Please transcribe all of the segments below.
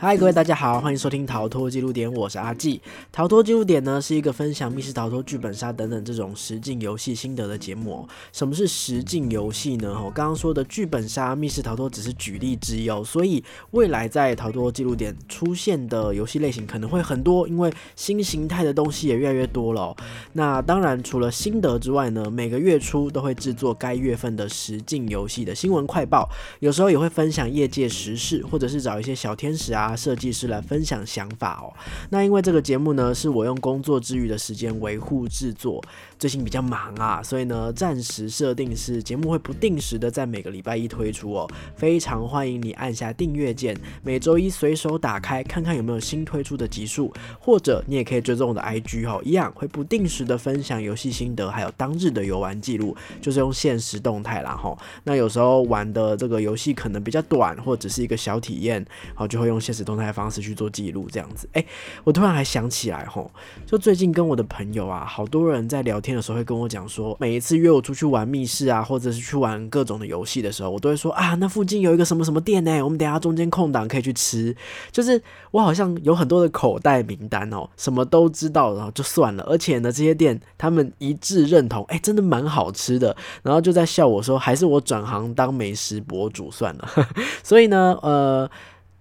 嗨，各位大家好，欢迎收听逃脱记录点，我是阿纪。逃脱记录点呢是一个分享密室逃脱、剧本杀等等这种实境游戏心得的节目。什么是实境游戏呢？我刚刚说的剧本杀、密室逃脱只是举例之一哦。所以未来在逃脱记录点出现的游戏类型可能会很多，因为新形态的东西也越来越多了。那当然，除了心得之外呢，每个月初都会制作该月份的实境游戏的新闻快报，有时候也会分享业界时事，或者是找一些小天使啊。设计师来分享想法哦。那因为这个节目呢，是我用工作之余的时间维护制作，最近比较忙啊，所以呢，暂时设定是节目会不定时的在每个礼拜一推出哦。非常欢迎你按下订阅键，每周一随手打开看看有没有新推出的集数，或者你也可以追踪我的 IG 哦，一样会不定时的分享游戏心得，还有当日的游玩记录，就是用现实动态啦哈。那有时候玩的这个游戏可能比较短，或者是一个小体验，好就会用现实。动态的方式去做记录，这样子，哎，我突然还想起来，吼，就最近跟我的朋友啊，好多人在聊天天的时候会跟我讲说，每一次约我出去玩密室啊，或者是去玩各种的游戏的时候，我都会说啊，那附近有一个什么什么店呢，我们等下中间空档可以去吃。就是我好像有很多的口袋名单哦，什么都知道，然后就算了。而且呢，这些店他们一致认同，哎，真的蛮好吃的。然后就在笑我说，还是我转行当美食博主算了。所以呢，呃。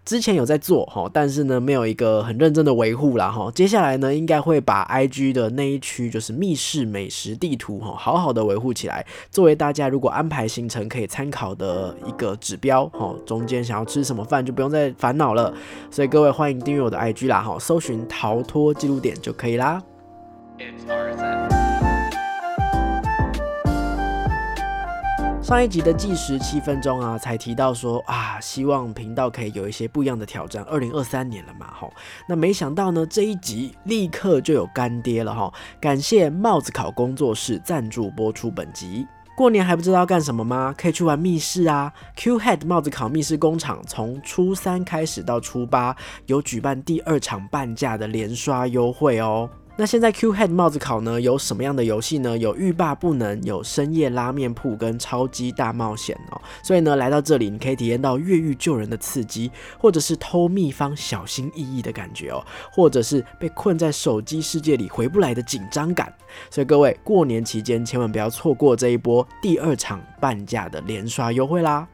之前有在做哈，但是呢，没有一个很认真的维护啦哈。接下来呢，应该会把 IG 的那一区就是密室美食地图哈，好好的维护起来，作为大家如果安排行程可以参考的一个指标哈。中间想要吃什么饭就不用再烦恼了，所以各位欢迎订阅我的 IG 啦哈，搜寻逃脱记录点就可以啦。上一集的计时七分钟啊，才提到说啊，希望频道可以有一些不一样的挑战。二零二三年了嘛，哈，那没想到呢，这一集立刻就有干爹了哈。感谢帽子考工作室赞助播出本集。过年还不知道干什么吗？可以去玩密室啊！Q Head 帽子考密室工厂从初三开始到初八，有举办第二场半价的连刷优惠哦。那现在 Q Head 帽子考呢有什么样的游戏呢？有欲罢不能，有深夜拉面铺跟超级大冒险哦。所以呢，来到这里你可以体验到越狱救人的刺激，或者是偷秘方小心翼翼的感觉哦，或者是被困在手机世界里回不来的紧张感。所以各位过年期间千万不要错过这一波第二场半价的连刷优惠啦！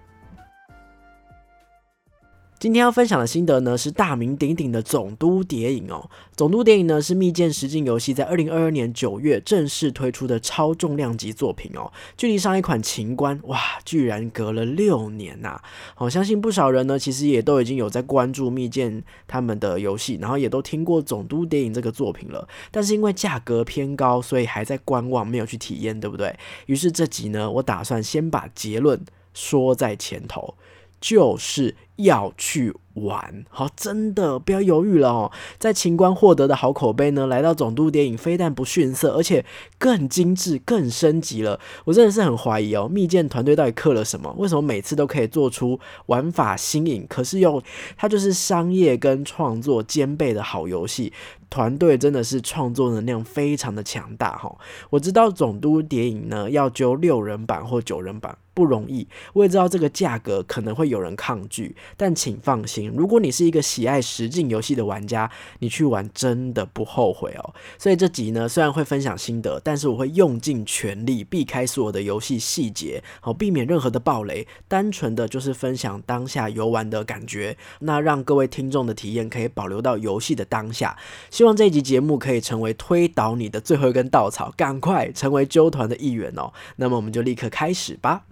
今天要分享的心得呢，是大名鼎鼎的《总督谍影》哦。《总督谍影》呢是密剑实境游戏在二零二二年九月正式推出的超重量级作品哦。距离上一款《秦关》哇，居然隔了六年呐！好，相信不少人呢，其实也都已经有在关注密剑他们的游戏，然后也都听过《总督谍影》这个作品了。但是因为价格偏高，所以还在观望，没有去体验，对不对？于是这集呢，我打算先把结论说在前头，就是。要去玩，好，真的不要犹豫了哦！在秦关获得的好口碑呢，来到总督电影非但不逊色，而且更精致、更升级了。我真的是很怀疑哦，密件团队到底刻了什么？为什么每次都可以做出玩法新颖，可是又它就是商业跟创作兼备的好游戏？团队真的是创作能量非常的强大哈！我知道总督谍影呢要揪六人版或九人版不容易，我也知道这个价格可能会有人抗拒。但请放心，如果你是一个喜爱实境游戏的玩家，你去玩真的不后悔哦。所以这集呢，虽然会分享心得，但是我会用尽全力避开所有的游戏细节，好避免任何的暴雷，单纯的就是分享当下游玩的感觉，那让各位听众的体验可以保留到游戏的当下。希望这一集节目可以成为推倒你的最后一根稻草，赶快成为纠团的一员哦。那么我们就立刻开始吧。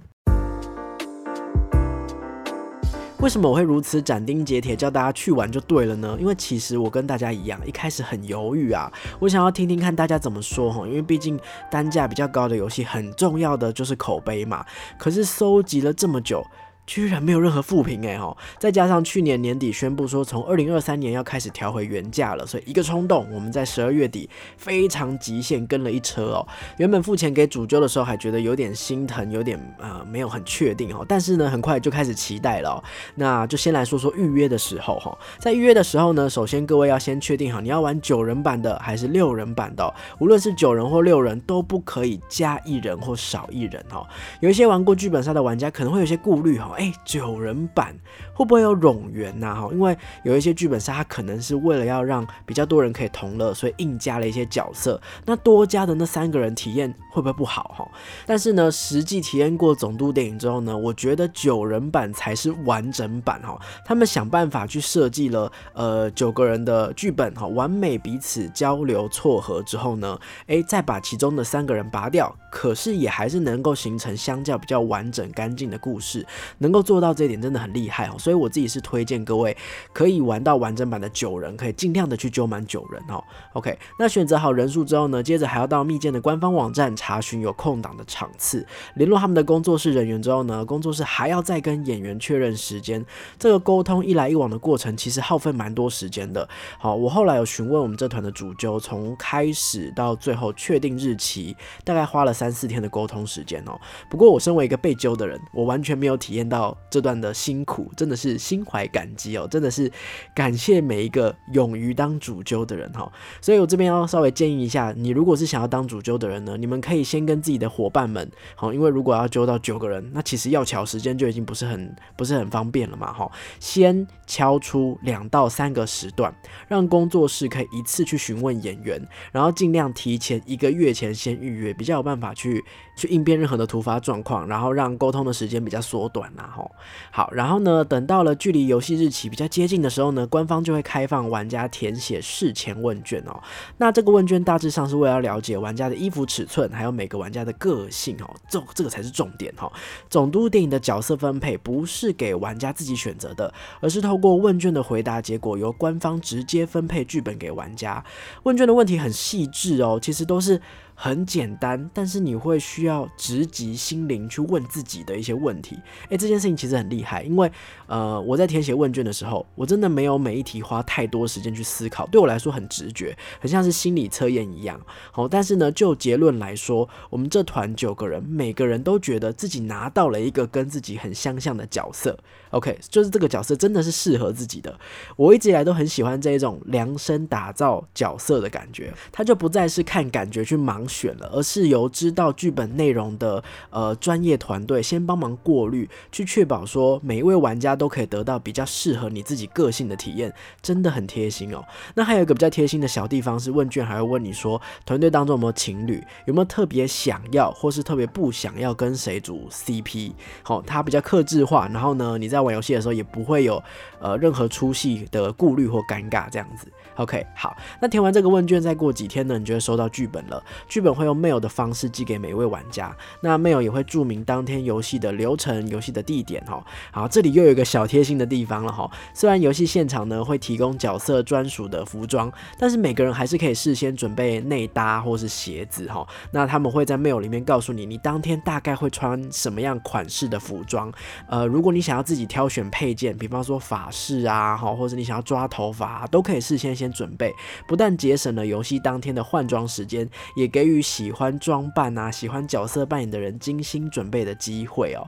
为什么我会如此斩钉截铁叫大家去玩就对了呢？因为其实我跟大家一样，一开始很犹豫啊，我想要听听看大家怎么说哈，因为毕竟单价比较高的游戏，很重要的就是口碑嘛。可是搜集了这么久。居然没有任何负评哎哈，再加上去年年底宣布说从二零二三年要开始调回原价了，所以一个冲动，我们在十二月底非常极限跟了一车哦。原本付钱给主揪的时候还觉得有点心疼，有点呃没有很确定哦，但是呢很快就开始期待了哦。那就先来说说预约的时候哈，在预约的时候呢，首先各位要先确定好你要玩九人版的还是六人版的，无论是九人或六人都不可以加一人或少一人哈。有一些玩过剧本杀的玩家可能会有些顾虑哈。哎，九人版会不会有冗员呐？哈，因为有一些剧本杀，它可能是为了要让比较多人可以同乐，所以硬加了一些角色。那多加的那三个人体验会不会不好？哈，但是呢，实际体验过总督电影之后呢，我觉得九人版才是完整版哈。他们想办法去设计了呃九个人的剧本哈，完美彼此交流撮合之后呢，哎，再把其中的三个人拔掉，可是也还是能够形成相较比较完整干净的故事。能够做到这一点真的很厉害哦，所以我自己是推荐各位可以玩到完整版的九人，可以尽量的去揪满九人哦。OK，那选择好人数之后呢，接着还要到密件的官方网站查询有空档的场次，联络他们的工作室人员之后呢，工作室还要再跟演员确认时间。这个沟通一来一往的过程，其实耗费蛮多时间的。好，我后来有询问我们这团的主揪，从开始到最后确定日期，大概花了三四天的沟通时间哦。不过我身为一个被揪的人，我完全没有体验到这段的辛苦，真的是心怀感激哦，真的是感谢每一个勇于当主揪的人哈。所以我这边要稍微建议一下，你如果是想要当主揪的人呢，你们可以先跟自己的伙伴们好，因为如果要揪到九个人，那其实要巧时间就已经不是很不是很方便了嘛哈。先敲出两到三个时段，让工作室可以一次去询问演员，然后尽量提前一个月前先预约，比较有办法去去应变任何的突发状况，然后让沟通的时间比较缩短啦吼。好，然后呢，等到了距离游戏日期比较接近的时候呢，官方就会开放玩家填写事前问卷哦。那这个问卷大致上是为了了解玩家的衣服尺寸，还有每个玩家的个性哦，这这个才是重点哈。总督电影的角色分配不是给玩家自己选择的，而是透过问卷的回答结果，由官方直接分配剧本给玩家。问卷的问题很细致哦，其实都是。很简单，但是你会需要直击心灵去问自己的一些问题。诶，这件事情其实很厉害，因为呃，我在填写问卷的时候，我真的没有每一题花太多时间去思考，对我来说很直觉，很像是心理测验一样。好，但是呢，就结论来说，我们这团九个人，每个人都觉得自己拿到了一个跟自己很相像的角色。OK，就是这个角色真的是适合自己的。我一直以来都很喜欢这一种量身打造角色的感觉，它就不再是看感觉去盲。选了，而是由知道剧本内容的呃专业团队先帮忙过滤，去确保说每一位玩家都可以得到比较适合你自己个性的体验，真的很贴心哦。那还有一个比较贴心的小地方是，问卷还会问你说，团队当中有没有情侣，有没有特别想要或是特别不想要跟谁组 CP。好，它比较克制化，然后呢，你在玩游戏的时候也不会有呃任何出戏的顾虑或尴尬这样子。OK，好，那填完这个问卷，再过几天呢，你就会收到剧本了。剧本会用 mail 的方式寄给每一位玩家，那 mail 也会注明当天游戏的流程、游戏的地点哈。好，这里又有一个小贴心的地方了哈。虽然游戏现场呢会提供角色专属的服装，但是每个人还是可以事先准备内搭或是鞋子哈。那他们会在 mail 里面告诉你，你当天大概会穿什么样款式的服装。呃，如果你想要自己挑选配件，比方说法式啊，哈，或者你想要抓头发，都可以事先。先准备，不但节省了游戏当天的换装时间，也给给予喜欢装扮啊、喜欢角色扮演的人精心准备的机会哦。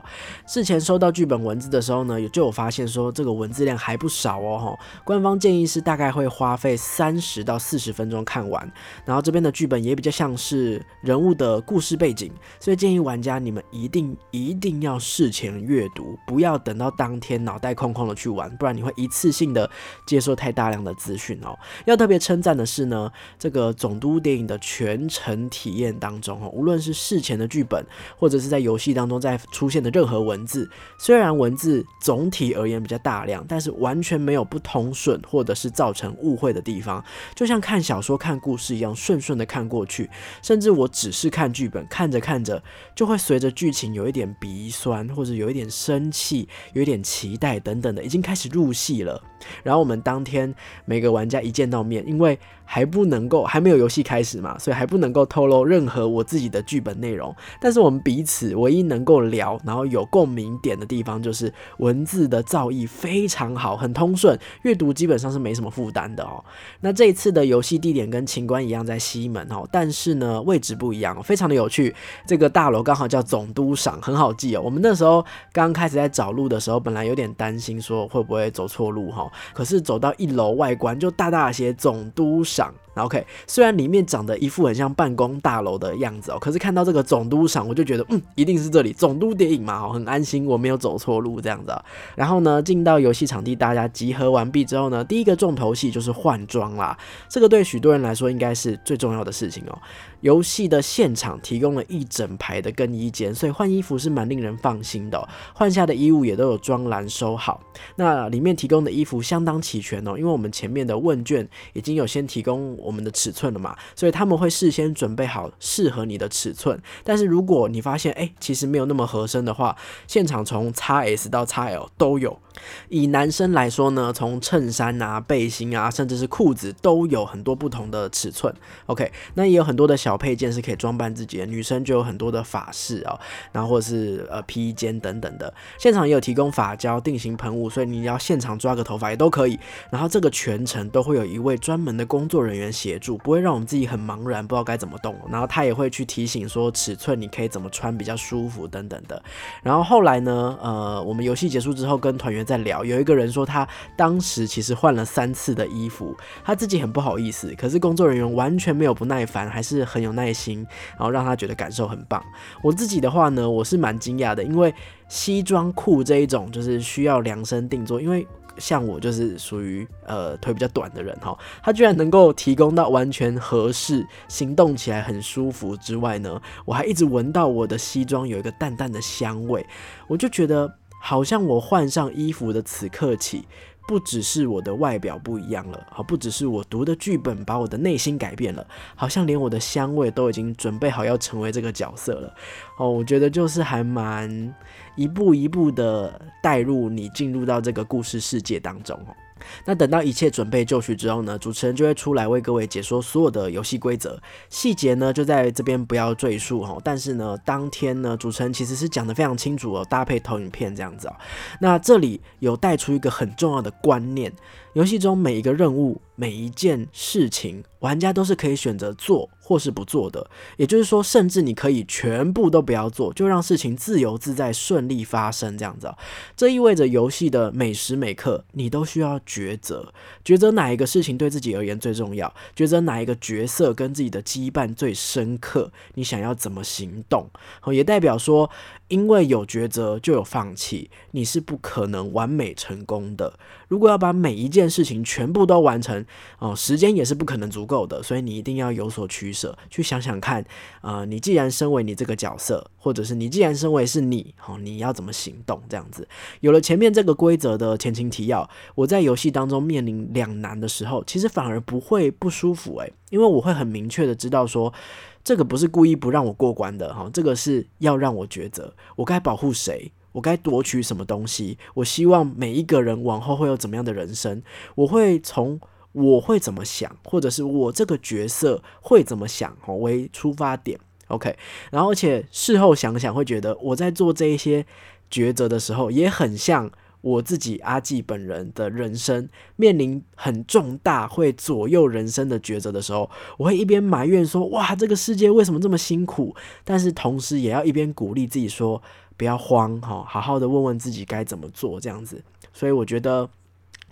事前收到剧本文字的时候呢，就有发现说这个文字量还不少哦。哈，官方建议是大概会花费三十到四十分钟看完。然后这边的剧本也比较像是人物的故事背景，所以建议玩家你们一定一定要事前阅读，不要等到当天脑袋空空的去玩，不然你会一次性的接受太大量的资讯哦。要特别称赞的是呢，这个总督电影的全程体验当中，哦，无论是事前的剧本，或者是在游戏当中在出现的任何文字，虽然文字总体而言比较大量，但是完全没有不通顺或者是造成误会的地方，就像看小说看故事一样，顺顺的看过去。甚至我只是看剧本，看着看着就会随着剧情有一点鼻酸，或者有一点生气，有一点期待等等的，已经开始入戏了。然后我们当天每个玩家一见到面，因为。还不能够，还没有游戏开始嘛，所以还不能够透露任何我自己的剧本内容。但是我们彼此唯一能够聊，然后有共鸣点的地方，就是文字的造诣非常好，很通顺，阅读基本上是没什么负担的哦。那这一次的游戏地点跟秦关一样在西门哦，但是呢位置不一样，非常的有趣。这个大楼刚好叫总督赏，很好记哦。我们那时候刚开始在找路的时候，本来有点担心说会不会走错路哈，可是走到一楼外观就大大写总督。赏 OK，虽然里面长得一副很像办公大楼的样子哦，可是看到这个总督赏，我就觉得嗯，一定是这里总督电影嘛，哦很安心，我没有走错路这样子。然后呢，进到游戏场地，大家集合完毕之后呢，第一个重头戏就是换装啦。这个对许多人来说应该是最重要的事情哦。游戏的现场提供了一整排的更衣间，所以换衣服是蛮令人放心的。换下的衣物也都有装篮收好，那里面提供的衣服相当齐全哦，因为我们前面的问卷已经有先提供我们的尺寸了嘛，所以他们会事先准备好适合你的尺寸。但是如果你发现哎，其实没有那么合身的话，现场从 XS 到 XL 都有。以男生来说呢，从衬衫啊、背心啊，甚至是裤子都有很多不同的尺寸。OK，那也有很多的小配件是可以装扮自己的。女生就有很多的发饰哦，然后或者是呃披肩等等的。现场也有提供发胶、定型喷雾，所以你要现场抓个头发也都可以。然后这个全程都会有一位专门的工作人员协助，不会让我们自己很茫然，不知道该怎么动。然后他也会去提醒说尺寸你可以怎么穿比较舒服等等的。然后后来呢，呃，我们游戏结束之后跟团员。在聊，有一个人说他当时其实换了三次的衣服，他自己很不好意思，可是工作人员完全没有不耐烦，还是很有耐心，然后让他觉得感受很棒。我自己的话呢，我是蛮惊讶的，因为西装裤这一种就是需要量身定做，因为像我就是属于呃腿比较短的人哈，他居然能够提供到完全合适，行动起来很舒服之外呢，我还一直闻到我的西装有一个淡淡的香味，我就觉得。好像我换上衣服的此刻起，不只是我的外表不一样了，好，不只是我读的剧本把我的内心改变了，好像连我的香味都已经准备好要成为这个角色了。哦，我觉得就是还蛮一步一步的带入你进入到这个故事世界当中哦。那等到一切准备就绪之后呢，主持人就会出来为各位解说所有的游戏规则细节呢，就在这边不要赘述哦。但是呢，当天呢，主持人其实是讲的非常清楚哦，搭配投影片这样子哦。那这里有带出一个很重要的观念。游戏中每一个任务、每一件事情，玩家都是可以选择做或是不做的。也就是说，甚至你可以全部都不要做，就让事情自由自在、顺利发生这样子。这意味着游戏的每时每刻，你都需要抉择：抉择哪一个事情对自己而言最重要，抉择哪一个角色跟自己的羁绊最深刻，你想要怎么行动？也代表说。因为有抉择就有放弃，你是不可能完美成功的。如果要把每一件事情全部都完成，哦，时间也是不可能足够的。所以你一定要有所取舍，去想想看，呃，你既然身为你这个角色，或者是你既然身为是你，哦，你要怎么行动？这样子，有了前面这个规则的前情提要，我在游戏当中面临两难的时候，其实反而不会不舒服，诶，因为我会很明确的知道说。这个不是故意不让我过关的哈，这个是要让我抉择，我该保护谁，我该夺取什么东西，我希望每一个人往后会有怎么样的人生，我会从我会怎么想，或者是我这个角色会怎么想哈为出发点，OK，然后而且事后想想会觉得我在做这一些抉择的时候也很像。我自己阿纪本人的人生面临很重大会左右人生的抉择的时候，我会一边埋怨说：“哇，这个世界为什么这么辛苦？”但是同时也要一边鼓励自己说：“不要慌，哈，好好的问问自己该怎么做。”这样子，所以我觉得。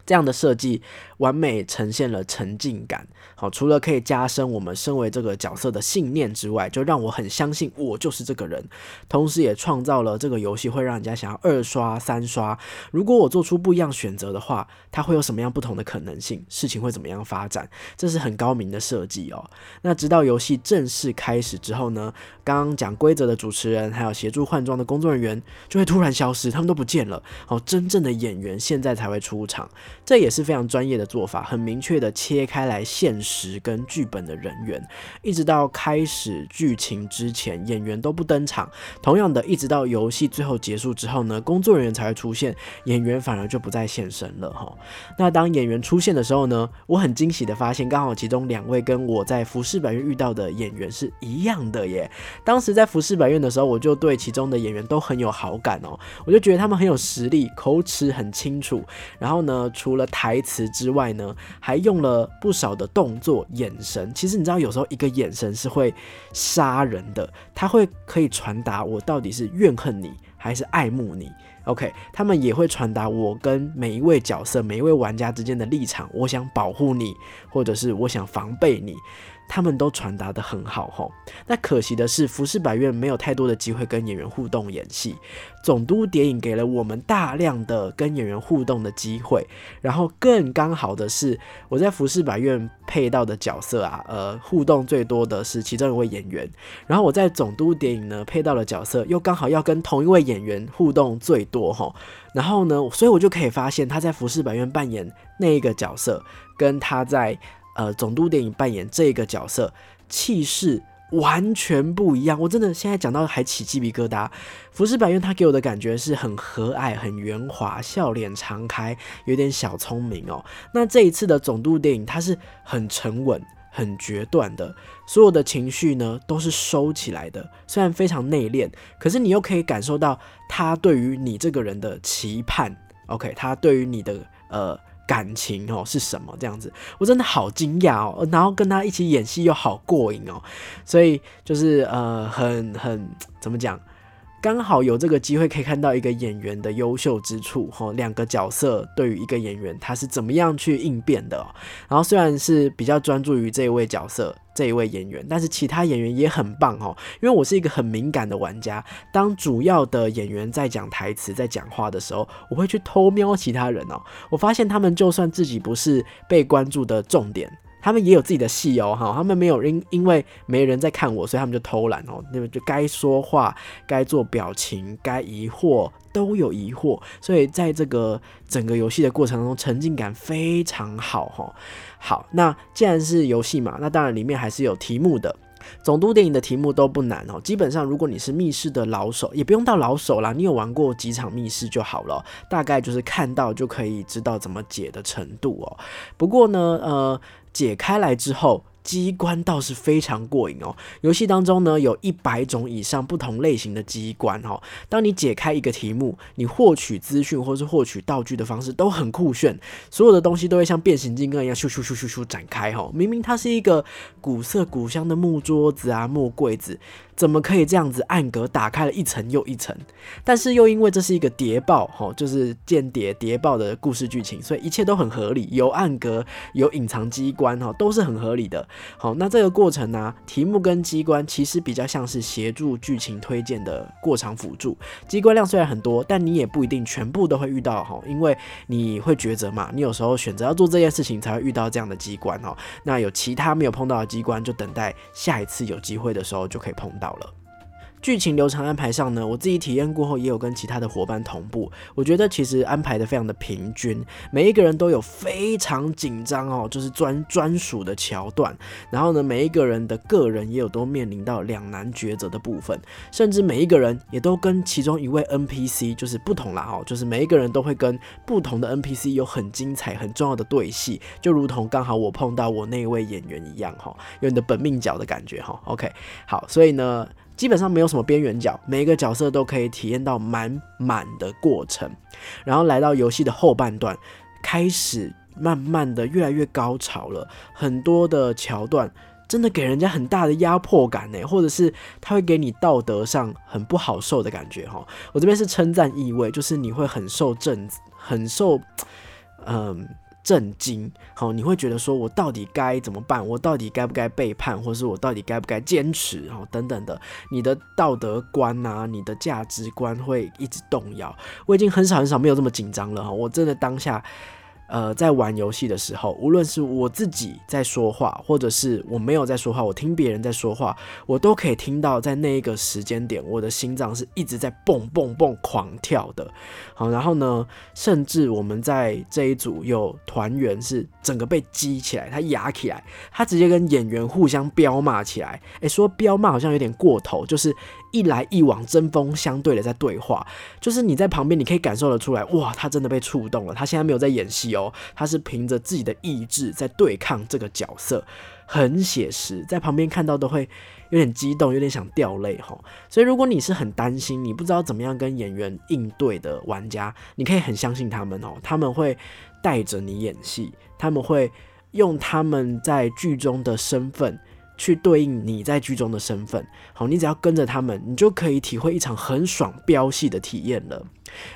这样的设计完美呈现了沉浸感。好，除了可以加深我们身为这个角色的信念之外，就让我很相信我就是这个人。同时，也创造了这个游戏会让人家想要二刷、三刷。如果我做出不一样选择的话，它会有什么样不同的可能性？事情会怎么样发展？这是很高明的设计哦。那直到游戏正式开始之后呢？刚刚讲规则的主持人，还有协助换装的工作人员，就会突然消失，他们都不见了。好，真正的演员现在才会出场。这也是非常专业的做法，很明确的切开来现实跟剧本的人员，一直到开始剧情之前，演员都不登场。同样的，一直到游戏最后结束之后呢，工作人员才会出现，演员反而就不再现身了哈。那当演员出现的时候呢，我很惊喜的发现，刚好其中两位跟我在服饰百院遇到的演员是一样的耶。当时在服饰百院的时候，我就对其中的演员都很有好感哦，我就觉得他们很有实力，口齿很清楚，然后呢，除除了台词之外呢，还用了不少的动作、眼神。其实你知道，有时候一个眼神是会杀人的，他会可以传达我到底是怨恨你。还是爱慕你？OK，他们也会传达我跟每一位角色、每一位玩家之间的立场。我想保护你，或者是我想防备你。他们都传达的很好吼，那可惜的是，浮世百院没有太多的机会跟演员互动演戏。总督谍影给了我们大量的跟演员互动的机会，然后更刚好的是，我在浮世百院配到的角色啊，呃，互动最多的是其中一位演员。然后我在总督谍影呢配到的角色，又刚好要跟同一位演员互动最多吼。然后呢，所以我就可以发现他在浮世百院扮演那一个角色，跟他在呃，总督电影扮演这个角色，气势完全不一样。我真的现在讲到还起鸡皮疙瘩。浮世百院他给我的感觉是很和蔼、很圆滑，笑脸常开，有点小聪明哦。那这一次的总督电影，他是很沉稳、很决断的，所有的情绪呢都是收起来的。虽然非常内敛，可是你又可以感受到他对于你这个人的期盼。OK，他对于你的呃。感情哦是什么这样子？我真的好惊讶哦，然后跟他一起演戏又好过瘾哦，所以就是呃很很怎么讲？刚好有这个机会可以看到一个演员的优秀之处，哈，两个角色对于一个演员他是怎么样去应变的哦。然后虽然是比较专注于这一位角色这一位演员，但是其他演员也很棒哦。因为我是一个很敏感的玩家，当主要的演员在讲台词在讲话的时候，我会去偷瞄其他人哦。我发现他们就算自己不是被关注的重点。他们也有自己的戏哦，哈，他们没有因因为没人在看我，所以他们就偷懒哦，那么就该说话、该做表情、该疑惑都有疑惑，所以在这个整个游戏的过程当中，沉浸感非常好哈。好，那既然是游戏嘛，那当然里面还是有题目的。总督电影的题目都不难哦，基本上如果你是密室的老手，也不用到老手啦，你有玩过几场密室就好了，大概就是看到就可以知道怎么解的程度哦。不过呢，呃，解开来之后。机关倒是非常过瘾哦！游戏当中呢，有一百种以上不同类型的机关哦。当你解开一个题目，你获取资讯或是获取道具的方式都很酷炫，所有的东西都会像变形金刚一样咻咻咻咻咻展开哈。明明它是一个古色古香的木桌子啊、木柜子。怎么可以这样子暗格打开了一层又一层？但是又因为这是一个谍报，哈，就是间谍谍报的故事剧情，所以一切都很合理，有暗格，有隐藏机关，哈，都是很合理的。好，那这个过程呢，题目跟机关其实比较像是协助剧情推荐的过场辅助。机关量虽然很多，但你也不一定全部都会遇到，哈，因为你会抉择嘛，你有时候选择要做这件事情，才会遇到这样的机关，哈。那有其他没有碰到的机关，就等待下一次有机会的时候就可以碰。到好了。剧情流程安排上呢，我自己体验过后也有跟其他的伙伴同步，我觉得其实安排的非常的平均，每一个人都有非常紧张哦，就是专专属的桥段，然后呢，每一个人的个人也有都面临到两难抉择的部分，甚至每一个人也都跟其中一位 NPC 就是不同啦哦，就是每一个人都会跟不同的 NPC 有很精彩很重要的对戏，就如同刚好我碰到我那位演员一样哈，有你的本命角的感觉哈，OK，好，所以呢。基本上没有什么边缘角，每一个角色都可以体验到满满的过程。然后来到游戏的后半段，开始慢慢的越来越高潮了。很多的桥段真的给人家很大的压迫感呢，或者是他会给你道德上很不好受的感觉哈。我这边是称赞意味，就是你会很受震，很受，嗯。震惊，好，你会觉得说，我到底该怎么办？我到底该不该背叛，或是我到底该不该坚持？好，等等的，你的道德观啊，你的价值观会一直动摇。我已经很少很少没有这么紧张了哈，我真的当下。呃，在玩游戏的时候，无论是我自己在说话，或者是我没有在说话，我听别人在说话，我都可以听到，在那一个时间点，我的心脏是一直在蹦蹦蹦狂跳的。好，然后呢，甚至我们在这一组有团员是整个被激起来，他压起来，他直接跟演员互相飙骂起来。诶，说飙骂好像有点过头，就是。一来一往，针锋相对的在对话，就是你在旁边，你可以感受得出来，哇，他真的被触动了。他现在没有在演戏哦，他是凭着自己的意志在对抗这个角色，很写实，在旁边看到都会有点激动，有点想掉泪哈。所以如果你是很担心，你不知道怎么样跟演员应对的玩家，你可以很相信他们哦，他们会带着你演戏，他们会用他们在剧中的身份。去对应你在剧中的身份。好，你只要跟着他们，你就可以体会一场很爽飙戏的体验了。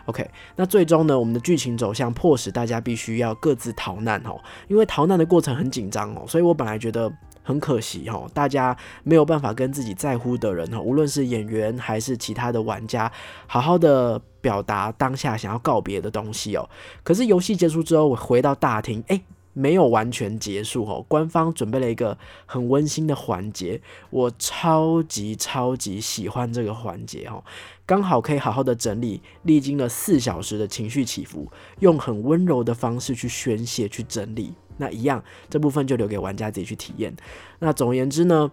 OK，那最终呢，我们的剧情走向迫使大家必须要各自逃难哦，因为逃难的过程很紧张哦，所以我本来觉得。很可惜哈，大家没有办法跟自己在乎的人哈，无论是演员还是其他的玩家，好好的表达当下想要告别的东西哦。可是游戏结束之后，我回到大厅，哎，没有完全结束哦。官方准备了一个很温馨的环节，我超级超级喜欢这个环节哦，刚好可以好好的整理历经了四小时的情绪起伏，用很温柔的方式去宣泄、去整理。那一样，这部分就留给玩家自己去体验。那总而言之呢，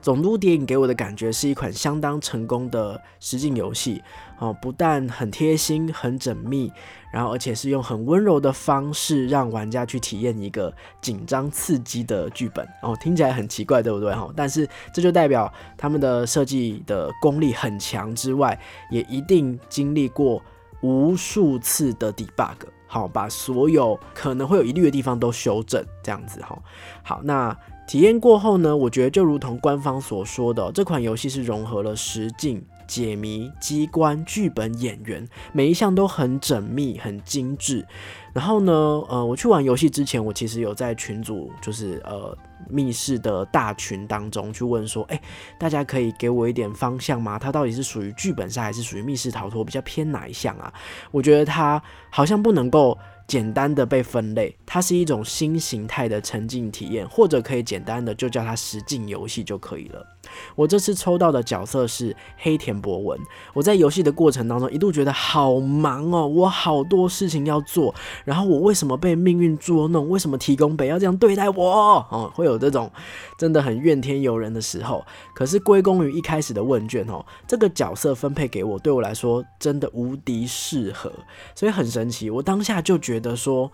总督电影给我的感觉是一款相当成功的实景游戏哦，不但很贴心、很缜密，然后而且是用很温柔的方式让玩家去体验一个紧张刺激的剧本哦，听起来很奇怪，对不对哈？但是这就代表他们的设计的功力很强之外，也一定经历过无数次的 debug。好，把所有可能会有疑虑的地方都修正，这样子哈。好，那体验过后呢？我觉得就如同官方所说的，这款游戏是融合了实境、解谜、机关、剧本、演员，每一项都很缜密、很精致。然后呢，呃，我去玩游戏之前，我其实有在群组，就是呃。密室的大群当中去问说，哎，大家可以给我一点方向吗？它到底是属于剧本杀还是属于密室逃脱？比较偏哪一项啊？我觉得它好像不能够。简单的被分类，它是一种新形态的沉浸体验，或者可以简单的就叫它实境游戏就可以了。我这次抽到的角色是黑田博文。我在游戏的过程当中一度觉得好忙哦，我好多事情要做，然后我为什么被命运捉弄？为什么提供北要这样对待我？哦，会有这种真的很怨天尤人的时候。可是归功于一开始的问卷哦，这个角色分配给我，对我来说真的无敌适合，所以很神奇。我当下就觉。觉得说，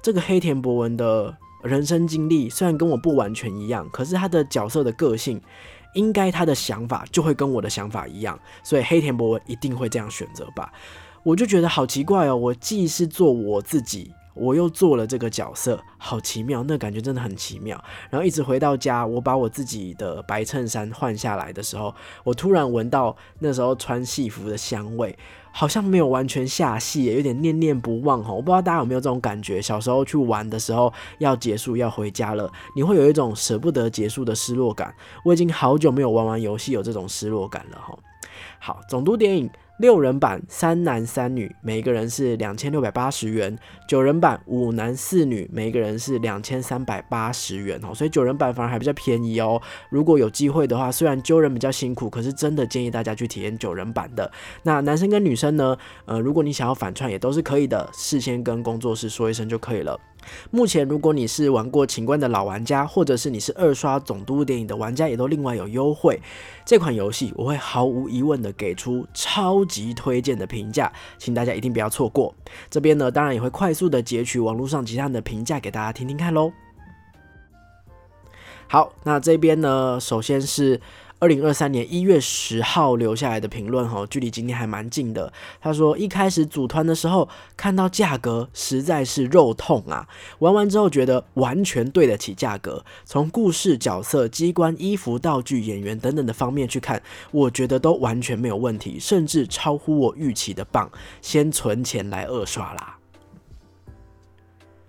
这个黑田博文的人生经历虽然跟我不完全一样，可是他的角色的个性，应该他的想法就会跟我的想法一样，所以黑田博文一定会这样选择吧？我就觉得好奇怪哦，我既是做我自己。我又做了这个角色，好奇妙，那感觉真的很奇妙。然后一直回到家，我把我自己的白衬衫换下来的时候，我突然闻到那时候穿戏服的香味，好像没有完全下戏，有点念念不忘哈。我不知道大家有没有这种感觉，小时候去玩的时候要结束要回家了，你会有一种舍不得结束的失落感。我已经好久没有玩完游戏有这种失落感了哈。好，总督电影。六人版三男三女，每一个人是两千六百八十元；九人版五男四女，每一个人是两千三百八十元哦。所以九人版反而还比较便宜哦。如果有机会的话，虽然揪人比较辛苦，可是真的建议大家去体验九人版的。那男生跟女生呢？呃，如果你想要反串也都是可以的，事先跟工作室说一声就可以了。目前，如果你是玩过《情关》的老玩家，或者是你是二刷《总督》电影的玩家，也都另外有优惠。这款游戏我会毫无疑问的给出超级推荐的评价，请大家一定不要错过。这边呢，当然也会快速的截取网络上其他人的评价给大家听听看喽。好，那这边呢，首先是。二零二三年一月十号留下来的评论哈，距离今天还蛮近的。他说一开始组团的时候看到价格实在是肉痛啊，玩完之后觉得完全对得起价格。从故事、角色、机关、衣服、道具、演员等等的方面去看，我觉得都完全没有问题，甚至超乎我预期的棒。先存钱来二刷啦。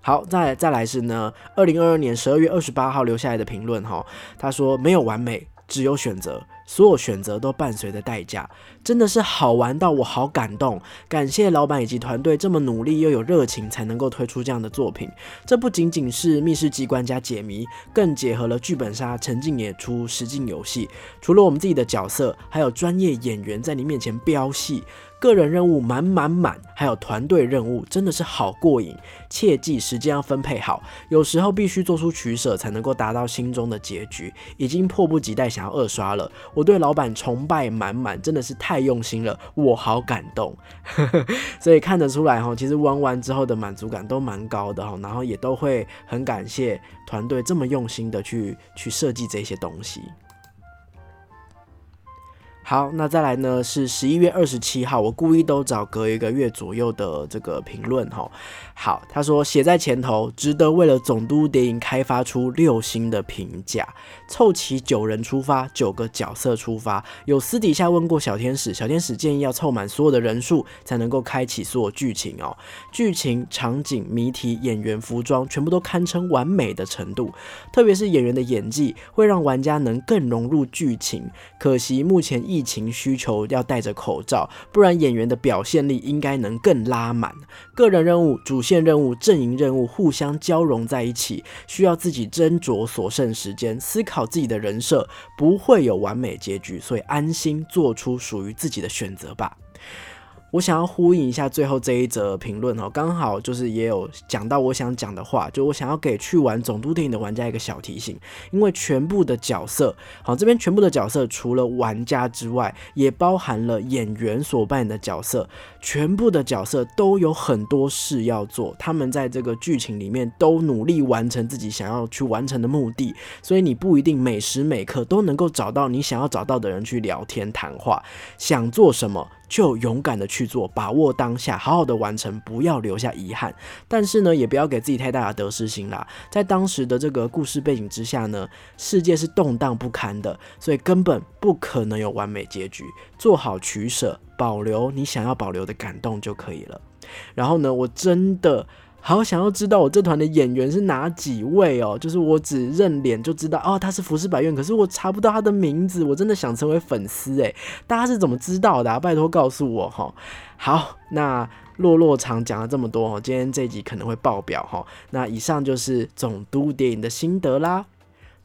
好，再再来是呢，二零二二年十二月二十八号留下来的评论哈，他说没有完美。只有选择，所有选择都伴随着代价，真的是好玩到我好感动。感谢老板以及团队这么努力又有热情，才能够推出这样的作品。这不仅仅是密室机关加解谜，更结合了剧本杀、沉浸演出、实境游戏。除了我们自己的角色，还有专业演员在你面前飙戏。个人任务满满满，还有团队任务，真的是好过瘾。切记时间要分配好，有时候必须做出取舍，才能够达到心中的结局。已经迫不及待想要二刷了。我对老板崇拜满满，真的是太太用心了，我好感动。所以看得出来哈，其实玩完之后的满足感都蛮高的哈，然后也都会很感谢团队这么用心的去去设计这些东西。好，那再来呢是十一月二十七号，我故意都找隔一个月左右的这个评论哈。好，他说写在前头，值得为了总督电影开发出六星的评价，凑齐九人出发，九个角色出发。有私底下问过小天使，小天使建议要凑满所有的人数才能够开启所有剧情哦。剧情、场景、谜题、演员、服装，全部都堪称完美的程度。特别是演员的演技，会让玩家能更融入剧情。可惜目前。疫情需求要戴着口罩，不然演员的表现力应该能更拉满。个人任务、主线任务、阵营任务互相交融在一起，需要自己斟酌所剩时间，思考自己的人设，不会有完美结局，所以安心做出属于自己的选择吧。我想要呼应一下最后这一则评论哦，刚好就是也有讲到我想讲的话，就我想要给去玩总督电影的玩家一个小提醒，因为全部的角色，好这边全部的角色除了玩家之外，也包含了演员所扮演的角色，全部的角色都有很多事要做，他们在这个剧情里面都努力完成自己想要去完成的目的，所以你不一定每时每刻都能够找到你想要找到的人去聊天谈话，想做什么。就勇敢的去做，把握当下，好好的完成，不要留下遗憾。但是呢，也不要给自己太大的得失心啦。在当时的这个故事背景之下呢，世界是动荡不堪的，所以根本不可能有完美结局。做好取舍，保留你想要保留的感动就可以了。然后呢，我真的。好想要知道我这团的演员是哪几位哦，就是我只认脸就知道哦，他是服饰百院，可是我查不到他的名字，我真的想成为粉丝诶，大家是怎么知道的？拜托告诉我哈。好，那落落场讲了这么多哦，今天这集可能会爆表哈。那以上就是总督电影的心得啦。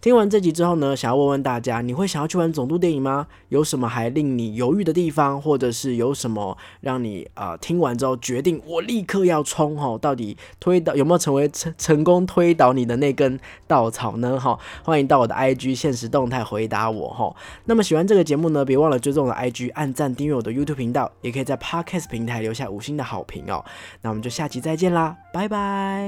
听完这集之后呢，想要问问大家，你会想要去玩总督电影吗？有什么还令你犹豫的地方，或者是有什么让你啊听完之后决定我立刻要冲哈？到底推倒有没有成为成成功推倒你的那根稻草呢？哈，欢迎到我的 IG 现实动态回答我哈。那么喜欢这个节目呢，别忘了追踪我的 IG，按赞订阅我的 YouTube 频道，也可以在 Podcast 平台留下五星的好评哦。那我们就下期再见啦，拜拜。